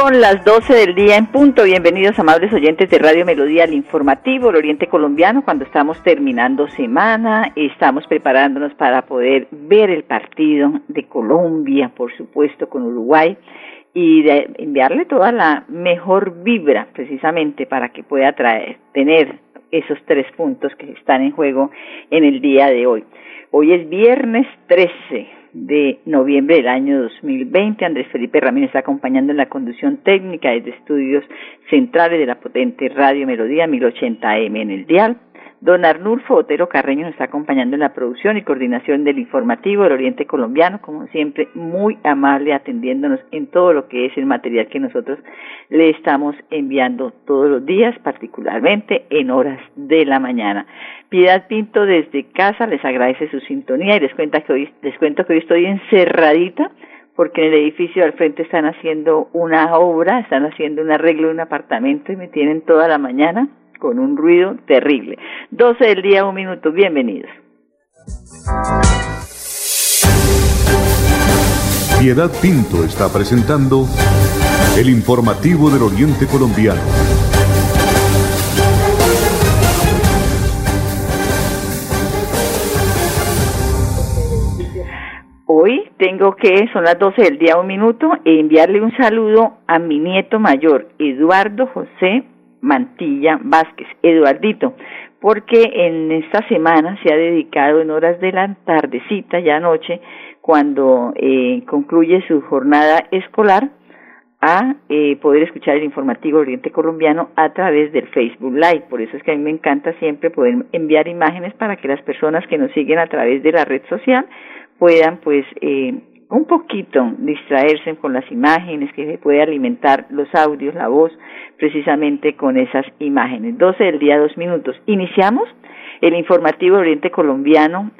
Son las 12 del día en punto. Bienvenidos, amables oyentes de Radio Melodía, al informativo del Oriente Colombiano, cuando estamos terminando semana, estamos preparándonos para poder ver el partido de Colombia, por supuesto, con Uruguay, y de enviarle toda la mejor vibra, precisamente, para que pueda traer, tener esos tres puntos que están en juego en el día de hoy. Hoy es viernes 13 de noviembre del año 2020. Andrés Felipe Ramírez está acompañando en la conducción técnica desde estudios centrales de la potente Radio Melodía 1080M en el dial. Don Arnulfo Otero Carreño nos está acompañando en la producción y coordinación del informativo del Oriente Colombiano, como siempre, muy amable atendiéndonos en todo lo que es el material que nosotros le estamos enviando todos los días, particularmente en horas de la mañana. Piedad Pinto desde casa les agradece su sintonía y les, cuenta que hoy, les cuento que hoy estoy encerradita porque en el edificio al frente están haciendo una obra, están haciendo un arreglo de un apartamento y me tienen toda la mañana con un ruido terrible. 12 del día, un minuto, bienvenidos. Piedad Pinto está presentando el informativo del Oriente Colombiano. Que, son las 12 del día, un minuto, e enviarle un saludo a mi nieto mayor, Eduardo José Mantilla Vázquez, Eduardito, porque en esta semana se ha dedicado en horas de la tardecita, ya anoche, cuando eh, concluye su jornada escolar, a eh, poder escuchar el informativo Oriente Colombiano a través del Facebook Live. Por eso es que a mí me encanta siempre poder enviar imágenes para que las personas que nos siguen a través de la red social puedan pues eh, un poquito distraerse con las imágenes, que se puede alimentar los audios, la voz, precisamente con esas imágenes. 12 del día, dos minutos. Iniciamos el informativo Oriente Colombiano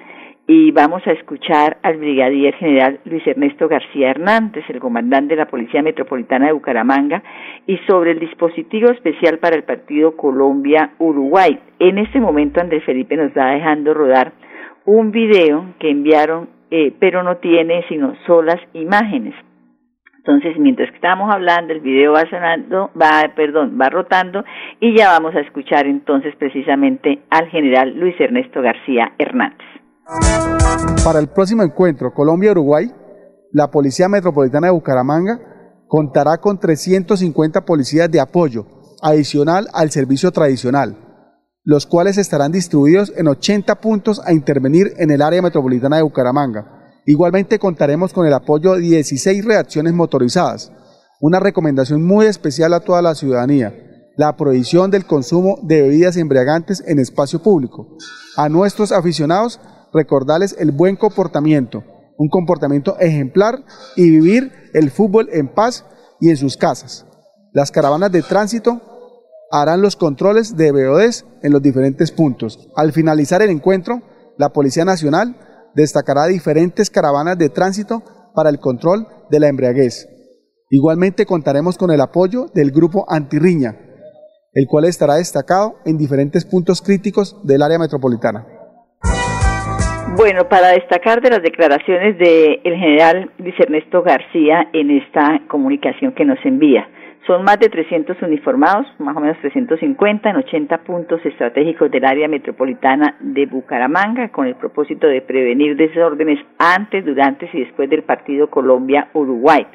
y vamos a escuchar al brigadier general Luis Ernesto García Hernández, el comandante de la Policía Metropolitana de Bucaramanga, y sobre el dispositivo especial para el partido Colombia-Uruguay. En este momento Andrés Felipe nos va dejando rodar un video que enviaron eh, pero no tiene sino solas imágenes. Entonces, mientras que estamos hablando, el video va sonando, va, perdón, va rotando y ya vamos a escuchar entonces precisamente al general Luis Ernesto García Hernández. Para el próximo encuentro Colombia-Uruguay, la Policía Metropolitana de Bucaramanga contará con 350 policías de apoyo adicional al servicio tradicional los cuales estarán distribuidos en 80 puntos a intervenir en el área metropolitana de Bucaramanga. Igualmente contaremos con el apoyo de 16 reacciones motorizadas. Una recomendación muy especial a toda la ciudadanía, la prohibición del consumo de bebidas embriagantes en espacio público. A nuestros aficionados, recordarles el buen comportamiento, un comportamiento ejemplar y vivir el fútbol en paz y en sus casas. Las caravanas de tránsito harán los controles de BODs en los diferentes puntos. Al finalizar el encuentro, la Policía Nacional destacará diferentes caravanas de tránsito para el control de la embriaguez. Igualmente contaremos con el apoyo del grupo Antirriña, el cual estará destacado en diferentes puntos críticos del área metropolitana. Bueno, para destacar de las declaraciones del general Luis Ernesto García en esta comunicación que nos envía. Son más de 300 uniformados, más o menos 350 en 80 puntos estratégicos del área metropolitana de Bucaramanga con el propósito de prevenir desórdenes antes, durante y después del partido Colombia-Uruguay.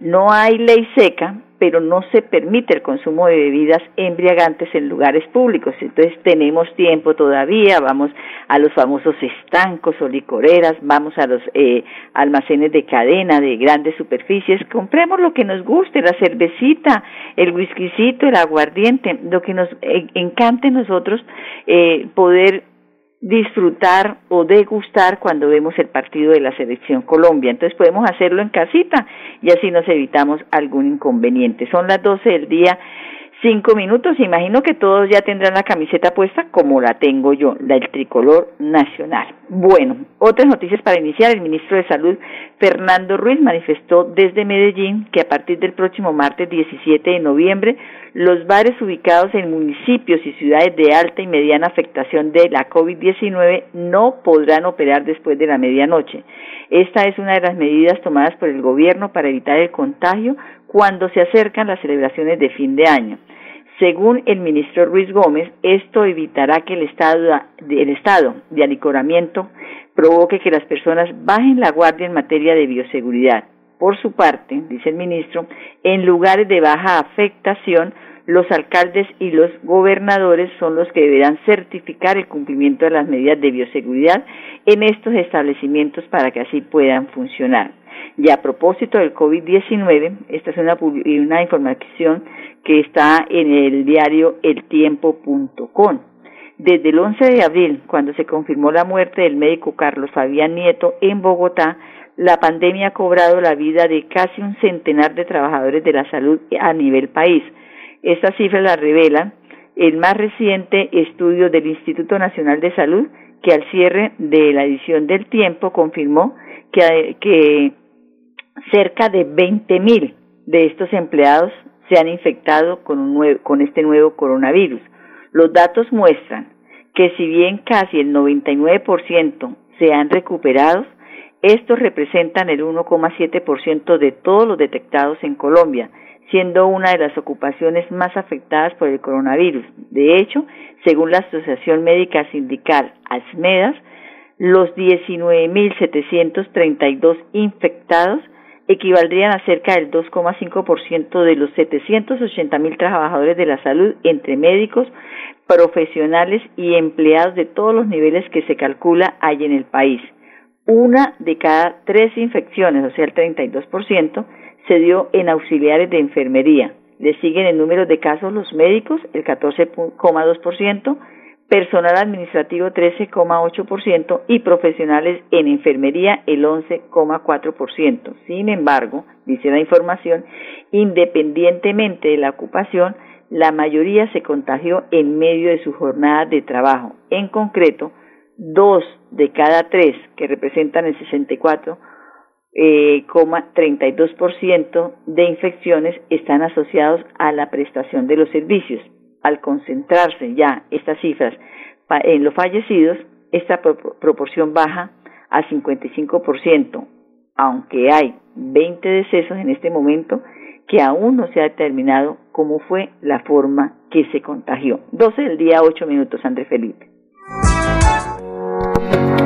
No hay ley seca, pero no se permite el consumo de bebidas embriagantes en lugares públicos. Entonces tenemos tiempo todavía, vamos a los famosos estancos o licoreras, vamos a los eh, almacenes de cadena de grandes superficies, compremos lo que nos guste, la cervecita, el whiskycito, el aguardiente, lo que nos eh, encante nosotros eh, poder disfrutar o degustar cuando vemos el partido de la selección Colombia. Entonces podemos hacerlo en casita y así nos evitamos algún inconveniente. Son las 12 del día, cinco minutos. Imagino que todos ya tendrán la camiseta puesta como la tengo yo, la del tricolor nacional. Bueno, otras noticias para iniciar. El ministro de Salud, Fernando Ruiz, manifestó desde Medellín que a partir del próximo martes 17 de noviembre, los bares ubicados en municipios y ciudades de alta y mediana afectación de la COVID-19 no podrán operar después de la medianoche. Esta es una de las medidas tomadas por el gobierno para evitar el contagio cuando se acercan las celebraciones de fin de año. Según el ministro Ruiz Gómez, esto evitará que el estado, de anicoramiento provoque que las personas bajen la guardia en materia de bioseguridad. Por su parte, dice el ministro, en lugares de baja afectación, los alcaldes y los gobernadores son los que deberán certificar el cumplimiento de las medidas de bioseguridad en estos establecimientos para que así puedan funcionar. Y a propósito del COVID-19, esta es una, una información que está en el diario eltiempo.com. Desde el 11 de abril, cuando se confirmó la muerte del médico Carlos Fabián Nieto en Bogotá, la pandemia ha cobrado la vida de casi un centenar de trabajadores de la salud a nivel país. Estas cifras las revela el más reciente estudio del Instituto Nacional de Salud, que al cierre de la edición del tiempo confirmó que, que cerca de 20.000 de estos empleados se han infectado con, con este nuevo coronavirus. Los datos muestran que si bien casi el 99% se han recuperado, estos representan el 1,7% de todos los detectados en Colombia, siendo una de las ocupaciones más afectadas por el coronavirus. De hecho, según la Asociación Médica Sindical ASMEDAS, los 19.732 infectados equivaldrían a cerca del 2,5% de los 780.000 trabajadores de la salud entre médicos, profesionales y empleados de todos los niveles que se calcula hay en el país. Una de cada tres infecciones, o sea, el 32%, se dio en auxiliares de enfermería. Le siguen en número de casos los médicos, el 14,2%, personal administrativo 13,8% y profesionales en enfermería el 11,4%. Sin embargo, dice la información, independientemente de la ocupación, la mayoría se contagió en medio de su jornada de trabajo. En concreto, dos de cada tres, que representan el 64, eh, 32% de infecciones están asociados a la prestación de los servicios. Al concentrarse ya estas cifras en los fallecidos, esta proporción baja a 55%, aunque hay 20 decesos en este momento que aún no se ha determinado cómo fue la forma que se contagió. 12 del día, 8 minutos, André Felipe.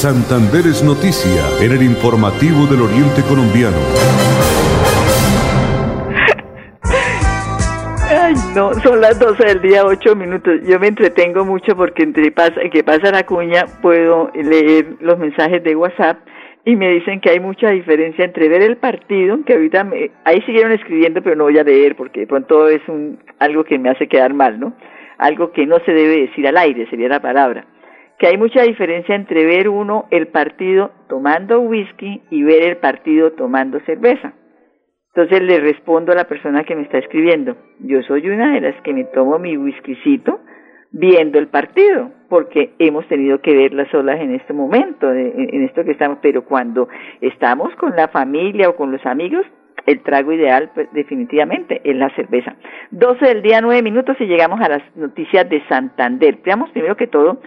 Santander es noticia en el informativo del Oriente Colombiano. Ay, no, son las 12 del día, 8 minutos. Yo me entretengo mucho porque entre pasa, que pasa la cuña puedo leer los mensajes de WhatsApp y me dicen que hay mucha diferencia entre ver el partido, que ahorita me, ahí siguieron escribiendo, pero no voy a leer porque de pronto es un, algo que me hace quedar mal, ¿no? Algo que no se debe decir al aire, sería la palabra que hay mucha diferencia entre ver uno el partido tomando whisky y ver el partido tomando cerveza. Entonces le respondo a la persona que me está escribiendo, yo soy una de las que me tomo mi whiskycito viendo el partido, porque hemos tenido que ver las olas en este momento, en esto que estamos, pero cuando estamos con la familia o con los amigos, el trago ideal pues, definitivamente es la cerveza. 12 del día, 9 minutos y llegamos a las noticias de Santander. Veamos primero que todo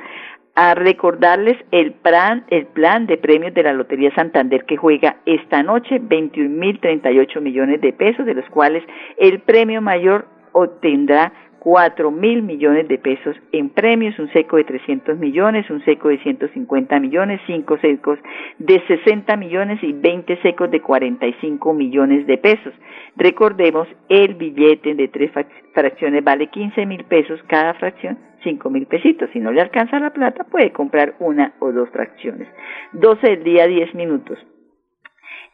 a recordarles el plan, el plan de premios de la Lotería Santander que juega esta noche 21.038 millones de pesos, de los cuales el premio mayor obtendrá cuatro mil millones de pesos en premios, un seco de 300 millones, un seco de 150 millones, cinco secos de 60 millones y 20 secos de 45 millones de pesos. Recordemos, el billete de tres fracciones vale 15 mil pesos cada fracción, 5 mil pesitos. Si no le alcanza la plata, puede comprar una o dos fracciones. 12 del día, 10 minutos.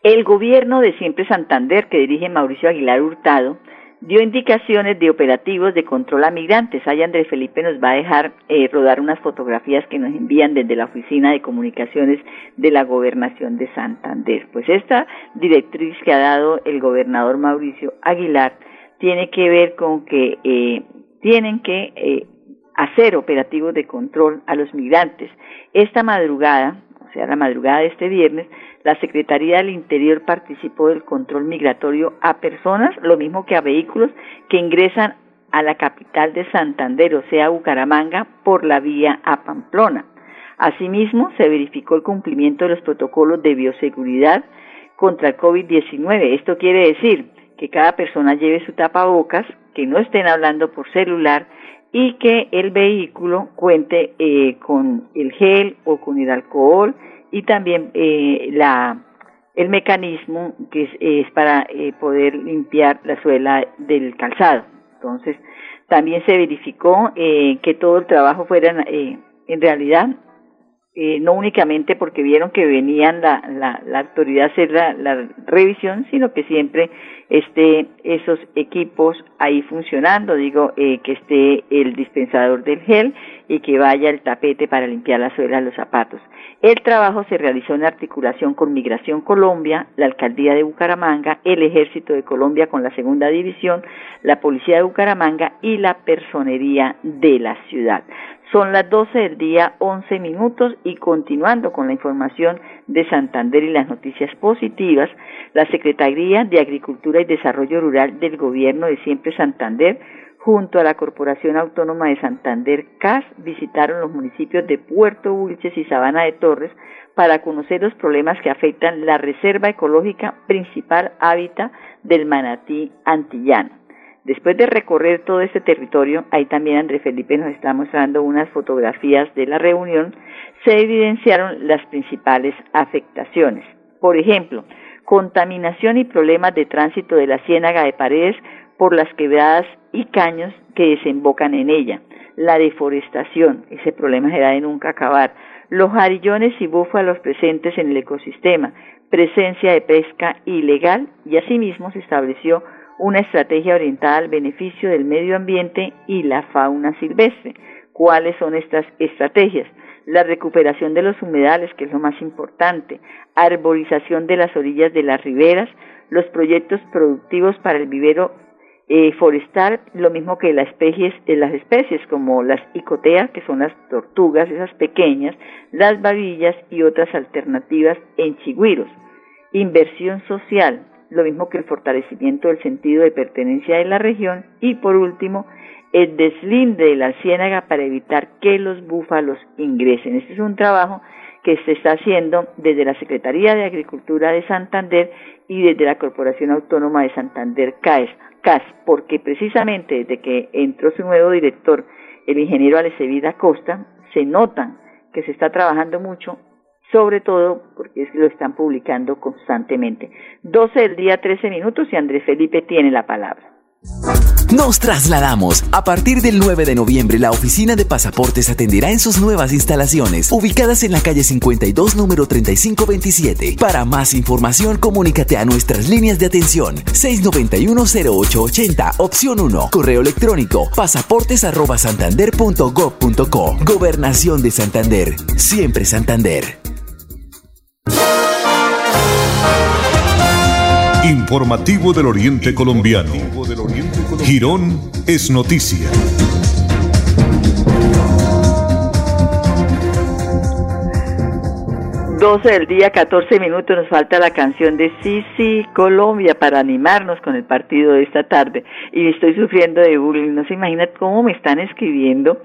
El gobierno de Siempre Santander, que dirige Mauricio Aguilar Hurtado, dio indicaciones de operativos de control a migrantes. Ahí Andrés Felipe nos va a dejar eh, rodar unas fotografías que nos envían desde la Oficina de Comunicaciones de la Gobernación de Santander. Pues esta directriz que ha dado el gobernador Mauricio Aguilar tiene que ver con que eh, tienen que eh, hacer operativos de control a los migrantes. Esta madrugada, o sea, la madrugada de este viernes, la Secretaría del Interior participó del control migratorio a personas, lo mismo que a vehículos que ingresan a la capital de Santander, o sea, Bucaramanga, por la vía a Pamplona. Asimismo, se verificó el cumplimiento de los protocolos de bioseguridad contra el COVID-19. Esto quiere decir que cada persona lleve su tapabocas, que no estén hablando por celular y que el vehículo cuente eh, con el gel o con el alcohol y también eh, la el mecanismo que es, para eh, poder limpiar la suela del calzado. Entonces, también se verificó eh, que todo el trabajo fuera eh, en realidad eh, no únicamente porque vieron que venían la, la, la autoridad a hacer la, revisión, sino que siempre esté esos equipos ahí funcionando, digo, eh, que esté el dispensador del gel y que vaya el tapete para limpiar la suela de los zapatos. El trabajo se realizó en articulación con Migración Colombia, la Alcaldía de Bucaramanga, el Ejército de Colombia con la Segunda División, la Policía de Bucaramanga y la Personería de la ciudad. Son las 12 del día, 11 minutos y continuando con la información de Santander y las noticias positivas, la Secretaría de Agricultura y Desarrollo Rural del Gobierno de Siempre Santander junto a la Corporación Autónoma de Santander CAS visitaron los municipios de Puerto Bulches y Sabana de Torres para conocer los problemas que afectan la reserva ecológica principal hábitat del manatí antillano. Después de recorrer todo este territorio, ahí también Andrés Felipe nos está mostrando unas fotografías de la reunión, se evidenciaron las principales afectaciones. Por ejemplo, contaminación y problemas de tránsito de la ciénaga de paredes por las quebradas y caños que desembocan en ella. La deforestación, ese problema será de nunca acabar. Los jarillones y búfalos presentes en el ecosistema, presencia de pesca ilegal y asimismo se estableció una estrategia orientada al beneficio del medio ambiente y la fauna silvestre. ¿Cuáles son estas estrategias? La recuperación de los humedales, que es lo más importante, arborización de las orillas de las riberas, los proyectos productivos para el vivero eh, forestal, lo mismo que las especies, eh, las especies como las icoteas, que son las tortugas, esas pequeñas, las babillas y otras alternativas en chigüiros. Inversión social, lo mismo que el fortalecimiento del sentido de pertenencia de la región y por último el deslinde de la ciénaga para evitar que los búfalos ingresen. Este es un trabajo que se está haciendo desde la Secretaría de Agricultura de Santander y desde la Corporación Autónoma de Santander CAES, CAS, porque precisamente desde que entró su nuevo director, el ingeniero Alecevida Costa, se notan que se está trabajando mucho sobre todo porque lo están publicando constantemente. 12 del día, 13 minutos y Andrés Felipe tiene la palabra. Nos trasladamos. A partir del 9 de noviembre, la oficina de pasaportes atenderá en sus nuevas instalaciones, ubicadas en la calle 52, número 3527. Para más información, comunícate a nuestras líneas de atención 691-0880, opción 1, correo electrónico pasaportes.santander.gov.co. Gobernación de Santander. Siempre Santander. Informativo del Oriente Colombiano. Girón es noticia. Doce del día, 14 minutos, nos falta la canción de Sisi Colombia para animarnos con el partido de esta tarde. Y estoy sufriendo de bullying, no se imagina cómo me están escribiendo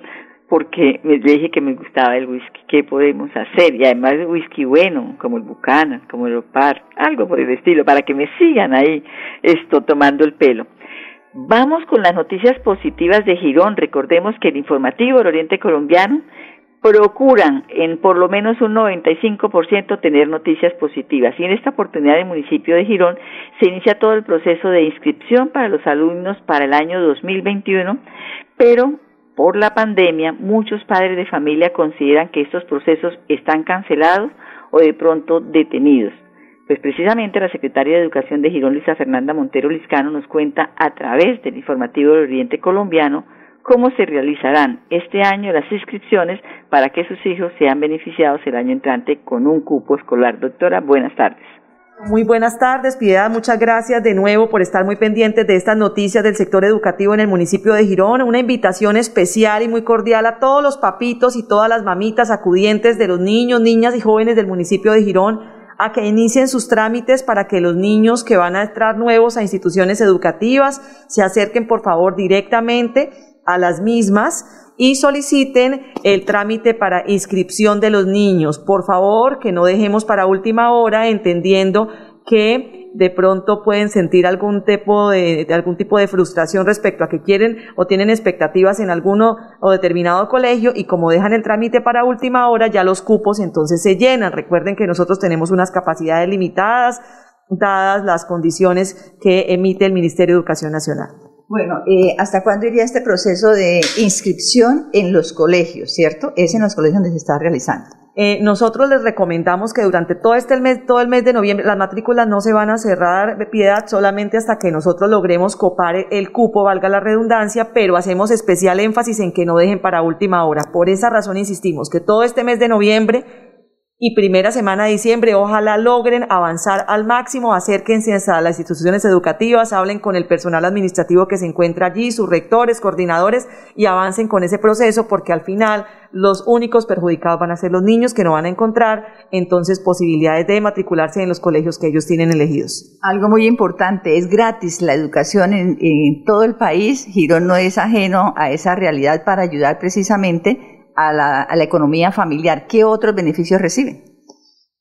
porque me dije que me gustaba el whisky, ¿qué podemos hacer? Y además el whisky bueno, como el Buchanan, como el Opar, algo por el estilo, para que me sigan ahí esto tomando el pelo. Vamos con las noticias positivas de Girón. Recordemos que el informativo del Oriente Colombiano procuran en por lo menos un 95% tener noticias positivas. Y en esta oportunidad el municipio de Girón se inicia todo el proceso de inscripción para los alumnos para el año 2021, pero por la pandemia muchos padres de familia consideran que estos procesos están cancelados o de pronto detenidos. Pues precisamente la secretaria de Educación de Girón, Luisa Fernanda Montero Liscano, nos cuenta a través del informativo del Oriente Colombiano cómo se realizarán este año las inscripciones para que sus hijos sean beneficiados el año entrante con un cupo escolar. Doctora, buenas tardes. Muy buenas tardes, Piedad. Muchas gracias de nuevo por estar muy pendientes de estas noticias del sector educativo en el municipio de Girón. Una invitación especial y muy cordial a todos los papitos y todas las mamitas acudientes de los niños, niñas y jóvenes del municipio de Girón a que inicien sus trámites para que los niños que van a entrar nuevos a instituciones educativas se acerquen por favor directamente a las mismas y soliciten el trámite para inscripción de los niños. Por favor, que no dejemos para última hora, entendiendo que de pronto pueden sentir algún tipo de, algún tipo de frustración respecto a que quieren o tienen expectativas en alguno o determinado colegio y como dejan el trámite para última hora ya los cupos entonces se llenan. Recuerden que nosotros tenemos unas capacidades limitadas dadas las condiciones que emite el Ministerio de Educación Nacional. Bueno, eh, ¿hasta cuándo iría este proceso de inscripción en los colegios, cierto? Es en los colegios donde se está realizando. Eh, nosotros les recomendamos que durante todo este mes, todo el mes de noviembre, las matrículas no se van a cerrar de piedad solamente hasta que nosotros logremos copar el cupo, valga la redundancia, pero hacemos especial énfasis en que no dejen para última hora. Por esa razón insistimos que todo este mes de noviembre y primera semana de diciembre. Ojalá logren avanzar al máximo, acérquense a las instituciones educativas, hablen con el personal administrativo que se encuentra allí, sus rectores, coordinadores y avancen con ese proceso porque al final los únicos perjudicados van a ser los niños que no van a encontrar entonces posibilidades de matricularse en los colegios que ellos tienen elegidos. Algo muy importante, es gratis la educación en, en todo el país. Girón no es ajeno a esa realidad para ayudar precisamente a la, economía familiar, ¿qué otros beneficios reciben?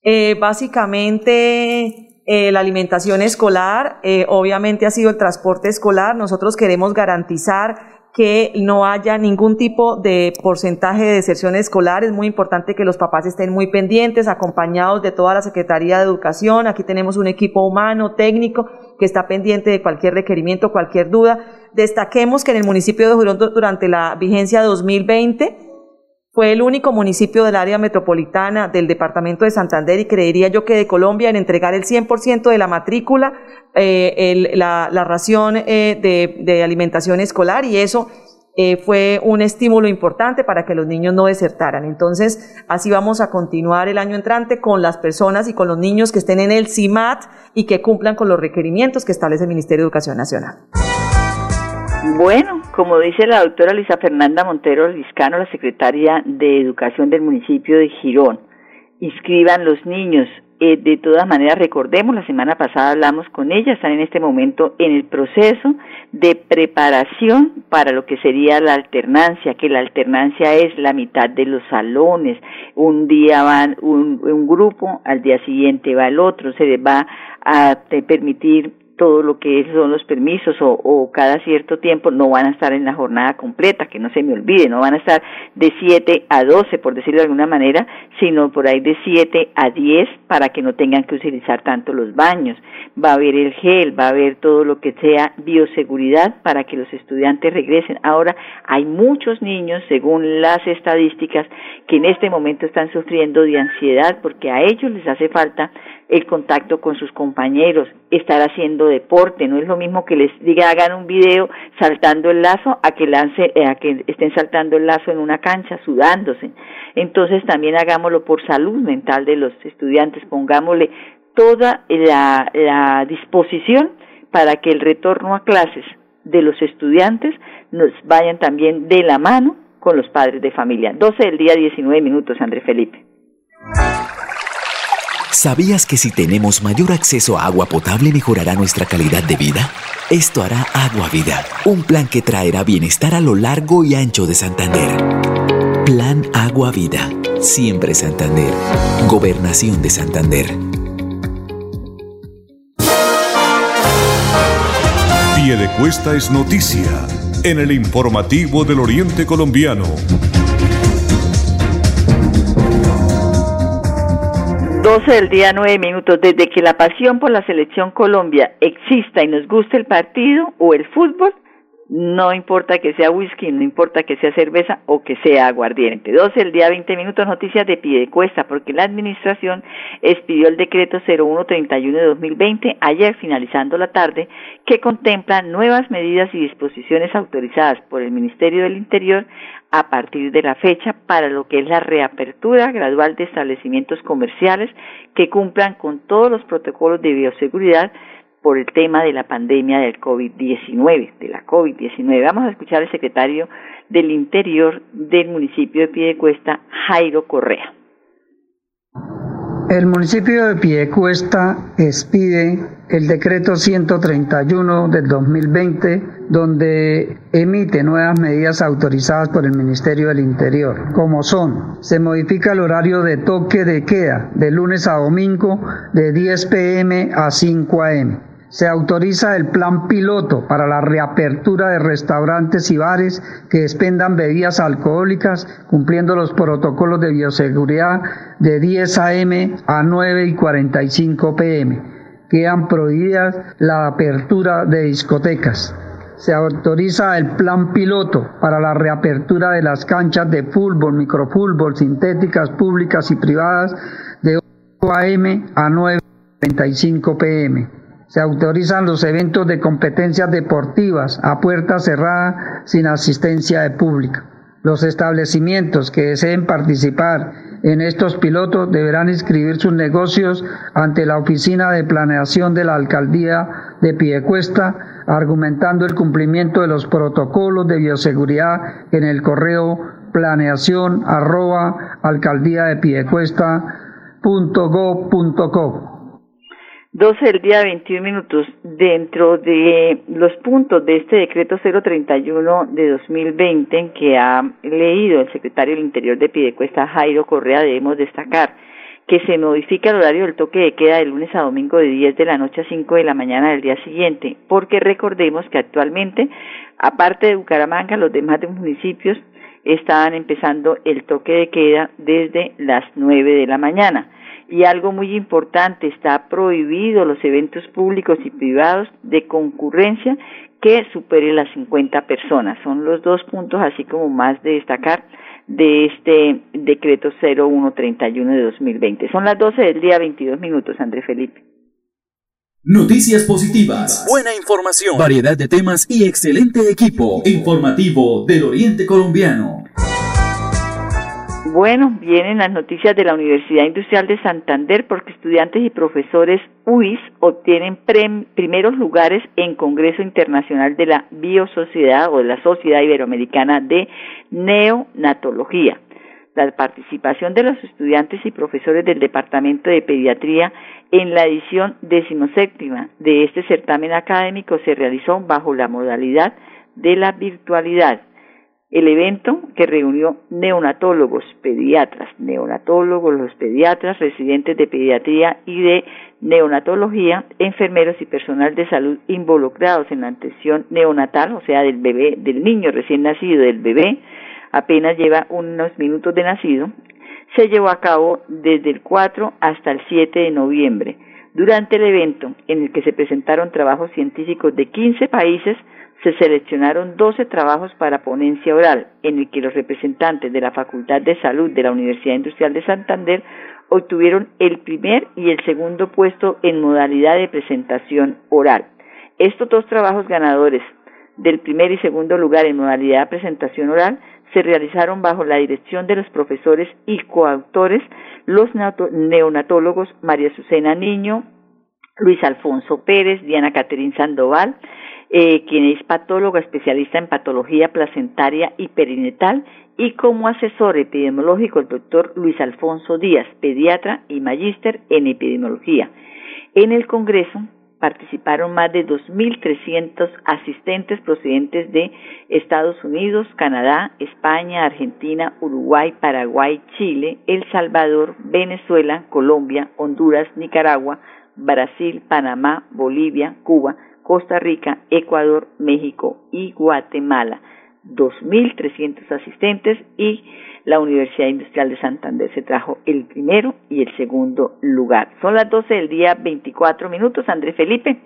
Eh, básicamente eh, la alimentación escolar, eh, obviamente ha sido el transporte escolar. Nosotros queremos garantizar que no haya ningún tipo de porcentaje de deserción escolar. Es muy importante que los papás estén muy pendientes, acompañados de toda la Secretaría de Educación. Aquí tenemos un equipo humano, técnico, que está pendiente de cualquier requerimiento, cualquier duda. Destaquemos que en el municipio de Jurón durante la vigencia 2020, fue el único municipio del área metropolitana del departamento de Santander y creería yo que de Colombia en entregar el 100% de la matrícula, eh, la, ración eh, de, alimentación escolar y eso eh, fue un estímulo importante para que los niños no desertaran. Entonces, así vamos a continuar el año entrante con las personas y con los niños que estén en el CIMAT y que cumplan con los requerimientos que establece el Ministerio de Educación Nacional. Bueno, como dice la doctora Luisa Fernanda Montero Liscano, la secretaria de Educación del municipio de Girón, inscriban los niños. Eh, de todas maneras, recordemos, la semana pasada hablamos con ella, están en este momento en el proceso de preparación para lo que sería la alternancia, que la alternancia es la mitad de los salones. Un día van un, un grupo, al día siguiente va el otro, se les va a permitir todo lo que son los permisos o, o, cada cierto tiempo no van a estar en la jornada completa, que no se me olvide, no van a estar de 7 a 12, por decirlo de alguna manera, sino por ahí de 7 a 10 para que no tengan que utilizar tanto los baños. Va a haber el gel, va a haber todo lo que sea bioseguridad para que los estudiantes regresen. Ahora, hay muchos niños, según las estadísticas, que en este momento están sufriendo de ansiedad porque a ellos les hace falta el contacto con sus compañeros, estar haciendo deporte, no es lo mismo que les diga hagan un video saltando el lazo a que lance, eh, a que estén saltando el lazo en una cancha, sudándose. Entonces también hagámoslo por salud mental de los estudiantes, pongámosle toda la, la disposición para que el retorno a clases de los estudiantes nos vayan también de la mano con los padres de familia. 12 del día, 19 minutos, André Felipe. ¿Sabías que si tenemos mayor acceso a agua potable mejorará nuestra calidad de vida? Esto hará Agua Vida, un plan que traerá bienestar a lo largo y ancho de Santander. Plan Agua Vida, siempre Santander. Gobernación de Santander. Piedecuesta es noticia en el informativo del Oriente Colombiano. 12 del día, 9 minutos. Desde que la pasión por la selección Colombia exista y nos guste el partido o el fútbol, no importa que sea whisky, no importa que sea cerveza o que sea aguardiente. 12 el día 20 minutos, noticias de Piedecuesta, porque la administración expidió el decreto 0131 de 2020 ayer finalizando la tarde, que contempla nuevas medidas y disposiciones autorizadas por el Ministerio del Interior a partir de la fecha para lo que es la reapertura gradual de establecimientos comerciales que cumplan con todos los protocolos de bioseguridad por el tema de la pandemia del COVID-19, de la COVID-19. Vamos a escuchar al secretario del Interior del municipio de Piedecuesta, Jairo Correa. El municipio de Piedecuesta expide el decreto 131 del 2020, donde emite nuevas medidas autorizadas por el Ministerio del Interior, como son, se modifica el horario de toque de queda de lunes a domingo de 10 pm a 5 am se autoriza el plan piloto para la reapertura de restaurantes y bares que expendan bebidas alcohólicas cumpliendo los protocolos de bioseguridad de 10 a.m. a 9 y 45 p.m. Quedan prohibidas la apertura de discotecas. Se autoriza el plan piloto para la reapertura de las canchas de fútbol, microfútbol, sintéticas públicas y privadas de 8 a.m. a 9 y 45 p.m se autorizan los eventos de competencias deportivas a puerta cerrada sin asistencia de público. Los establecimientos que deseen participar en estos pilotos deberán inscribir sus negocios ante la Oficina de Planeación de la Alcaldía de Piedecuesta, argumentando el cumplimiento de los protocolos de bioseguridad en el correo planeación arroba alcaldía de. 12 del día 21 minutos. Dentro de los puntos de este decreto 031 de 2020 que ha leído el secretario del Interior de Pidecuesta, Jairo Correa, debemos destacar que se modifica el horario del toque de queda de lunes a domingo de 10 de la noche a 5 de la mañana del día siguiente, porque recordemos que actualmente, aparte de Bucaramanga, los demás municipios estaban empezando el toque de queda desde las 9 de la mañana. Y algo muy importante, está prohibido los eventos públicos y privados de concurrencia que supere las 50 personas. Son los dos puntos así como más de destacar de este decreto 0131 de 2020. Son las 12 del día 22 minutos, André Felipe. Noticias positivas, buena información, variedad de temas y excelente equipo informativo del Oriente Colombiano. Bueno, vienen las noticias de la Universidad Industrial de Santander porque estudiantes y profesores UIS obtienen primeros lugares en Congreso Internacional de la Biosociedad o de la Sociedad Iberoamericana de Neonatología. La participación de los estudiantes y profesores del Departamento de Pediatría en la edición decimoséptima de este certamen académico se realizó bajo la modalidad de la virtualidad. El evento que reunió neonatólogos, pediatras, neonatólogos, los pediatras, residentes de pediatría y de neonatología, enfermeros y personal de salud involucrados en la atención neonatal, o sea, del bebé, del niño recién nacido, del bebé, apenas lleva unos minutos de nacido, se llevó a cabo desde el 4 hasta el 7 de noviembre. Durante el evento, en el que se presentaron trabajos científicos de 15 países, se seleccionaron 12 trabajos para ponencia oral, en el que los representantes de la Facultad de Salud de la Universidad Industrial de Santander obtuvieron el primer y el segundo puesto en modalidad de presentación oral. Estos dos trabajos ganadores del primer y segundo lugar en modalidad de presentación oral se realizaron bajo la dirección de los profesores y coautores, los neonatólogos María Azucena Niño, Luis Alfonso Pérez, Diana Caterín Sandoval, eh, quien es patóloga especialista en patología placentaria y perinetal, y como asesor epidemiológico el doctor Luis Alfonso Díaz, pediatra y magíster en epidemiología. En el Congreso participaron más de 2.300 asistentes procedentes de Estados Unidos, Canadá, España, Argentina, Uruguay, Paraguay, Chile, El Salvador, Venezuela, Colombia, Honduras, Nicaragua, Brasil, Panamá, Bolivia, Cuba, Costa Rica, Ecuador, México y Guatemala. 2.300 asistentes y la Universidad Industrial de Santander se trajo el primero y el segundo lugar. Son las 12 del día 24 minutos, André Felipe.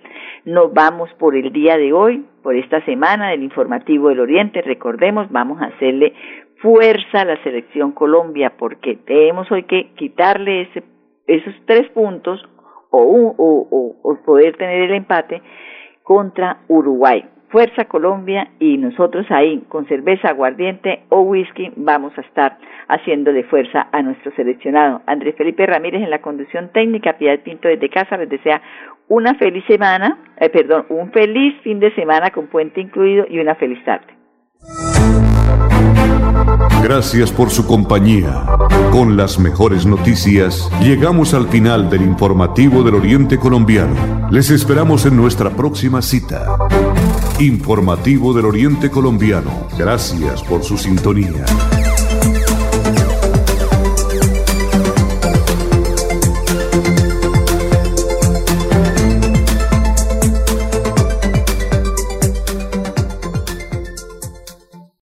Nos vamos por el día de hoy, por esta semana del informativo del Oriente. Recordemos, vamos a hacerle fuerza a la selección Colombia porque tenemos hoy que quitarle ese, esos tres puntos o, o, o poder tener el empate contra Uruguay. Fuerza Colombia y nosotros ahí con cerveza, aguardiente o whisky vamos a estar haciéndole fuerza a nuestro seleccionado. Andrés Felipe Ramírez en la conducción técnica, Piedad Pinto desde casa les desea una feliz semana, eh, perdón, un feliz fin de semana con puente incluido y una feliz tarde. Gracias por su compañía. Con las mejores noticias, llegamos al final del informativo del Oriente Colombiano. Les esperamos en nuestra próxima cita. Informativo del Oriente Colombiano. Gracias por su sintonía.